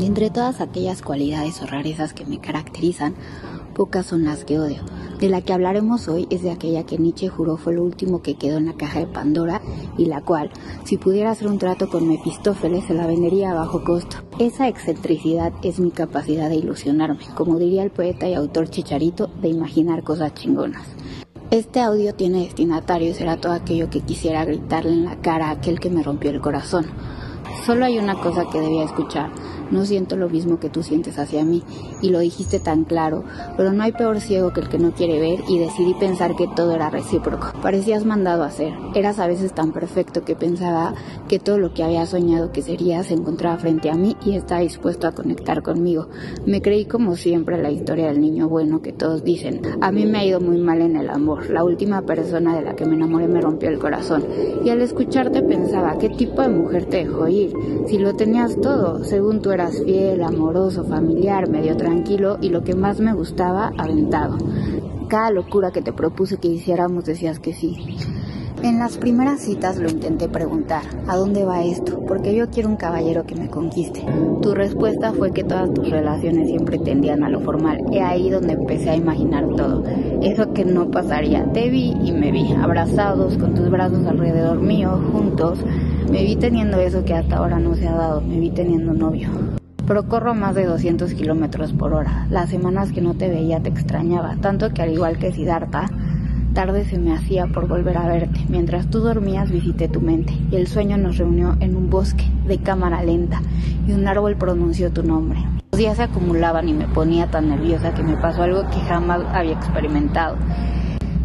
De entre todas aquellas cualidades o rarezas que me caracterizan, pocas son las que odio. De la que hablaremos hoy es de aquella que Nietzsche juró fue lo último que quedó en la caja de Pandora y la cual, si pudiera hacer un trato con Mefistófeles, se la vendería a bajo costo. Esa excentricidad es mi capacidad de ilusionarme, como diría el poeta y autor Chicharito, de imaginar cosas chingonas. Este audio tiene destinatario y será todo aquello que quisiera gritarle en la cara a aquel que me rompió el corazón. Solo hay una cosa que debía escuchar, no siento lo mismo que tú sientes hacia mí, y lo dijiste tan claro, pero no hay peor ciego que el que no quiere ver, y decidí pensar que todo era recíproco. Parecías mandado a hacer, eras a veces tan perfecto que pensaba que todo lo que había soñado que sería se encontraba frente a mí y estaba dispuesto a conectar conmigo. Me creí como siempre la historia del niño bueno que todos dicen. A mí me ha ido muy mal en el amor, la última persona de la que me enamoré me rompió el corazón, y al escucharte pensaba, ¿qué tipo de mujer te dejó ir? Si lo tenías todo, según tú eras fiel, amoroso, familiar, medio tranquilo y lo que más me gustaba, aventado. Cada locura que te propuse que hiciéramos decías que sí. En las primeras citas lo intenté preguntar, ¿a dónde va esto? Porque yo quiero un caballero que me conquiste. Tu respuesta fue que todas tus relaciones siempre tendían a lo formal. He ahí donde empecé a imaginar todo. Eso que no pasaría. Te vi y me vi, abrazados, con tus brazos alrededor mío, juntos. Me vi teniendo eso que hasta ahora no se ha dado. Me vi teniendo novio pero corro a más de 200 kilómetros por hora. Las semanas que no te veía te extrañaba, tanto que al igual que Siddhartha, tarde se me hacía por volver a verte. Mientras tú dormías visité tu mente y el sueño nos reunió en un bosque de cámara lenta y un árbol pronunció tu nombre. Los días se acumulaban y me ponía tan nerviosa que me pasó algo que jamás había experimentado.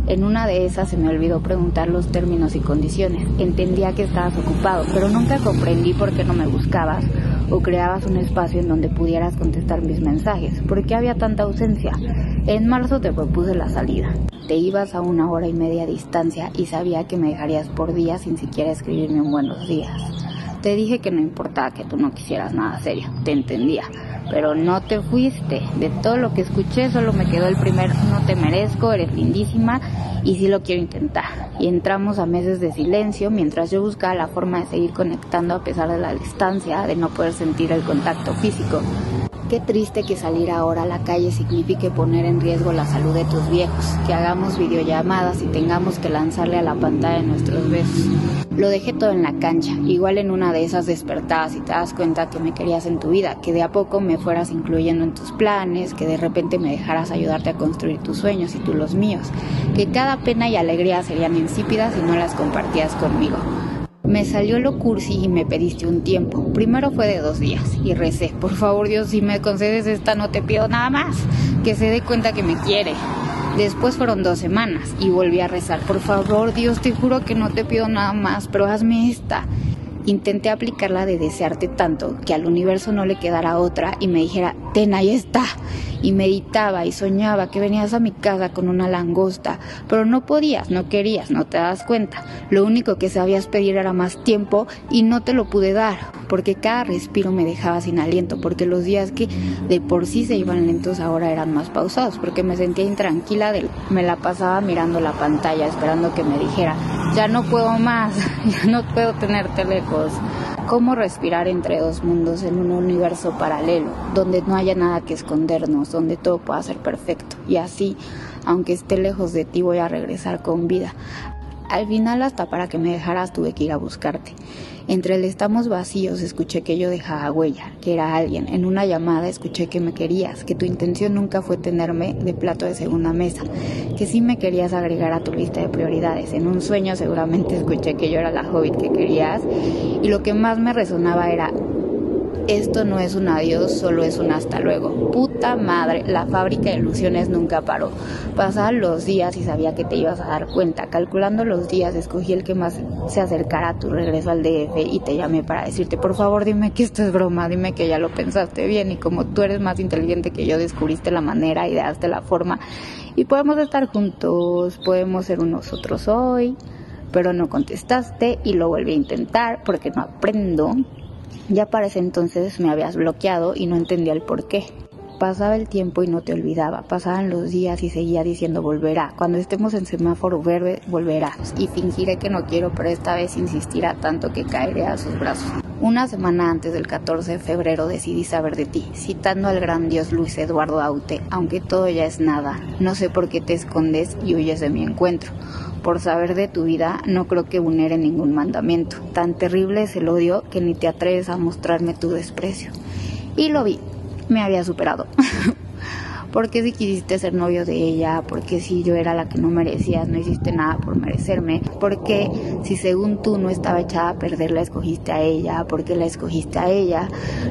En una de esas se me olvidó preguntar los términos y condiciones. Entendía que estabas ocupado, pero nunca comprendí por qué no me buscabas o creabas un espacio en donde pudieras contestar mis mensajes. ¿Por qué había tanta ausencia? En marzo te propuse la salida. Te ibas a una hora y media distancia y sabía que me dejarías por día sin siquiera escribirme un buenos días. Te dije que no importaba que tú no quisieras nada serio, te entendía, pero no te fuiste. De todo lo que escuché solo me quedó el primer no te merezco, eres lindísima y sí lo quiero intentar. Y entramos a meses de silencio mientras yo buscaba la forma de seguir conectando a pesar de la distancia, de no poder sentir el contacto físico. Qué triste que salir ahora a la calle signifique poner en riesgo la salud de tus viejos, que hagamos videollamadas y tengamos que lanzarle a la pantalla nuestros besos. Lo dejé todo en la cancha, igual en una de esas despertadas y te das cuenta que me querías en tu vida, que de a poco me fueras incluyendo en tus planes, que de repente me dejaras ayudarte a construir tus sueños y tú los míos, que cada pena y alegría serían insípidas si no las compartías conmigo. Me salió lo cursi y me pediste un tiempo. Primero fue de dos días y recé, por favor Dios, si me concedes esta no te pido nada más, que se dé cuenta que me quiere. Después fueron dos semanas y volví a rezar, por favor Dios, te juro que no te pido nada más, pero hazme esta. Intenté aplicarla de desearte tanto que al universo no le quedara otra y me dijera, ten, ahí está. Y meditaba y soñaba que venías a mi casa con una langosta, pero no podías, no querías, no te das cuenta. Lo único que sabías pedir era más tiempo y no te lo pude dar, porque cada respiro me dejaba sin aliento, porque los días que de por sí se iban lentos ahora eran más pausados, porque me sentía intranquila, de, me la pasaba mirando la pantalla, esperando que me dijera, ya no puedo más, ya no puedo tenerte lejos. ¿Cómo respirar entre dos mundos en un universo paralelo, donde no haya nada que escondernos, donde todo pueda ser perfecto? Y así, aunque esté lejos de ti, voy a regresar con vida. Al final, hasta para que me dejaras, tuve que ir a buscarte. Entre el estamos vacíos escuché que yo dejaba huella, que era alguien. En una llamada escuché que me querías, que tu intención nunca fue tenerme de plato de segunda mesa, que sí me querías agregar a tu lista de prioridades. En un sueño seguramente escuché que yo era la hobbit que querías y lo que más me resonaba era esto no es un adiós, solo es un hasta luego. Puta madre, la fábrica de ilusiones nunca paró. Pasaban los días y sabía que te ibas a dar cuenta. Calculando los días, escogí el que más se acercara a tu regreso al DF y te llamé para decirte, por favor, dime que esto es broma, dime que ya lo pensaste bien y como tú eres más inteligente que yo, descubriste la manera, ideaste la forma y podemos estar juntos, podemos ser unos otros hoy, pero no contestaste y lo volví a intentar porque no aprendo ya para ese entonces me habías bloqueado y no entendía el por qué. Pasaba el tiempo y no te olvidaba, pasaban los días y seguía diciendo volverá. Cuando estemos en semáforo verde, volverá. Y fingiré que no quiero, pero esta vez insistirá tanto que caeré a sus brazos. Una semana antes del 14 de febrero decidí saber de ti, citando al gran dios Luis Eduardo Aute, aunque todo ya es nada, no sé por qué te escondes y huyes de mi encuentro. Por saber de tu vida no creo que vulnere ningún mandamiento. Tan terrible es el odio que ni te atreves a mostrarme tu desprecio. Y lo vi, me había superado. ¿Por qué si quisiste ser novio de ella? ¿Por qué si yo era la que no merecías, no hiciste nada por merecerme? ¿Por qué si según tú no estaba echada a perder, la escogiste a ella? ¿Por qué la escogiste a ella?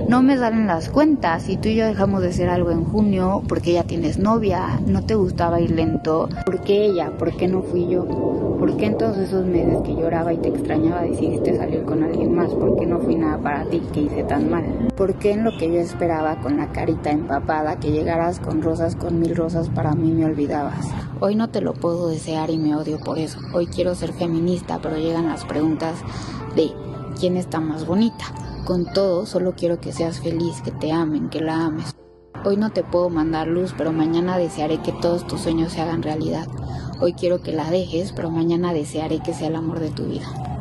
No me salen las cuentas. Si tú y yo dejamos de ser algo en junio, ¿por qué ya tienes novia? ¿No te gustaba ir lento? ¿Por qué ella? ¿Por qué no fui yo? ¿Por qué en todos esos meses que lloraba y te extrañaba decidiste salir con alguien más? ¿Por qué no fui nada para ti que hice tan mal? ¿Por qué en lo que yo esperaba con la carita empapada que llegaras con con mil rosas para mí me olvidabas. Hoy no te lo puedo desear y me odio por eso. Hoy quiero ser feminista, pero llegan las preguntas de quién está más bonita. Con todo, solo quiero que seas feliz, que te amen, que la ames. Hoy no te puedo mandar luz, pero mañana desearé que todos tus sueños se hagan realidad. Hoy quiero que la dejes, pero mañana desearé que sea el amor de tu vida.